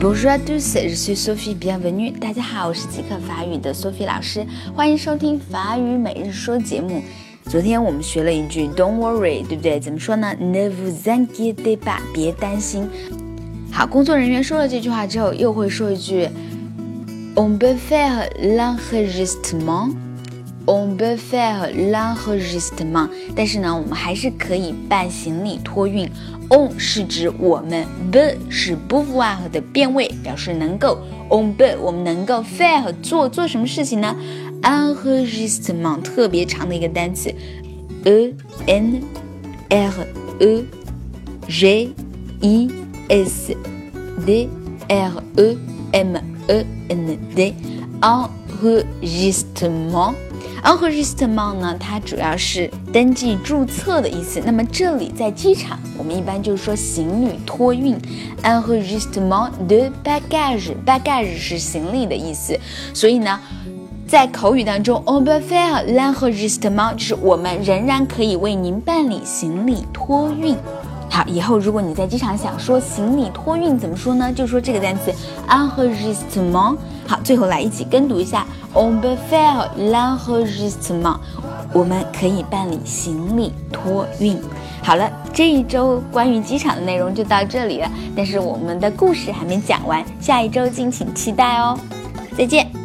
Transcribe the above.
Bonjour à tous, je suis Sophie, bienvenue. 大家好，我是即刻法语的 Sophie 老师，欢迎收听法语每日说节目。昨天我们学了一句 "Don't worry"，对不对？怎么说呢？Ne vous inquiétez pas，别担心。好，工作人员说了这句话之后，又会说一句 "On peut faire l'enregistrement." On peut faire l'enregistrement，但是呢，我们还是可以办行李托运。On 是指我们，be 是 pouvoir 的变位，表示能够。On be 我们能够 fare 做做什么事情呢？Enregistrement 特别长的一个单词，e n r e g i s d r e m e n d，enregistrement。Enregistrement 呢，它主要是登记注册的意思。那么这里在机场，我们一般就是说行李托运，enregistrement de bagage，bagage 是行李的意思。所以呢，在口语当中，on peut faire l'enregistrement，就是我们仍然可以为您办理行李托运。好，以后如果你在机场想说行李托运怎么说呢？就说这个单词 enregistrement。好，最后来一起跟读一下：On peut faire l'enregistrement。我们可以办理行李托运。好了，这一周关于机场的内容就到这里了，但是我们的故事还没讲完，下一周敬请期待哦。再见。